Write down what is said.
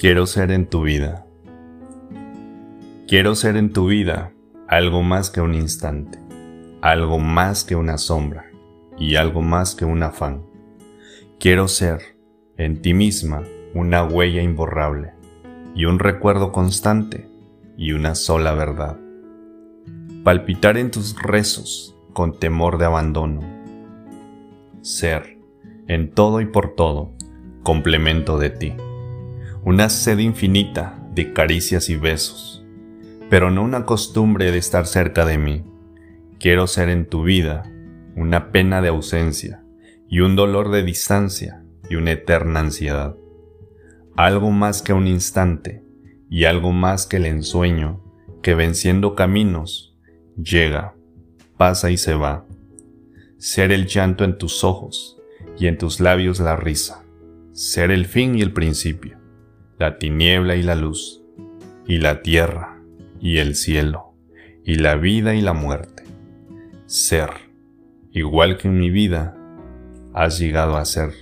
Quiero ser en tu vida. Quiero ser en tu vida algo más que un instante, algo más que una sombra y algo más que un afán. Quiero ser en ti misma una huella imborrable y un recuerdo constante y una sola verdad. Palpitar en tus rezos con temor de abandono. Ser, en todo y por todo, complemento de ti. Una sed infinita de caricias y besos, pero no una costumbre de estar cerca de mí. Quiero ser en tu vida una pena de ausencia y un dolor de distancia y una eterna ansiedad. Algo más que un instante y algo más que el ensueño que venciendo caminos llega, pasa y se va. Ser el llanto en tus ojos y en tus labios la risa. Ser el fin y el principio, la tiniebla y la luz, y la tierra y el cielo, y la vida y la muerte. Ser, igual que en mi vida, has llegado a ser.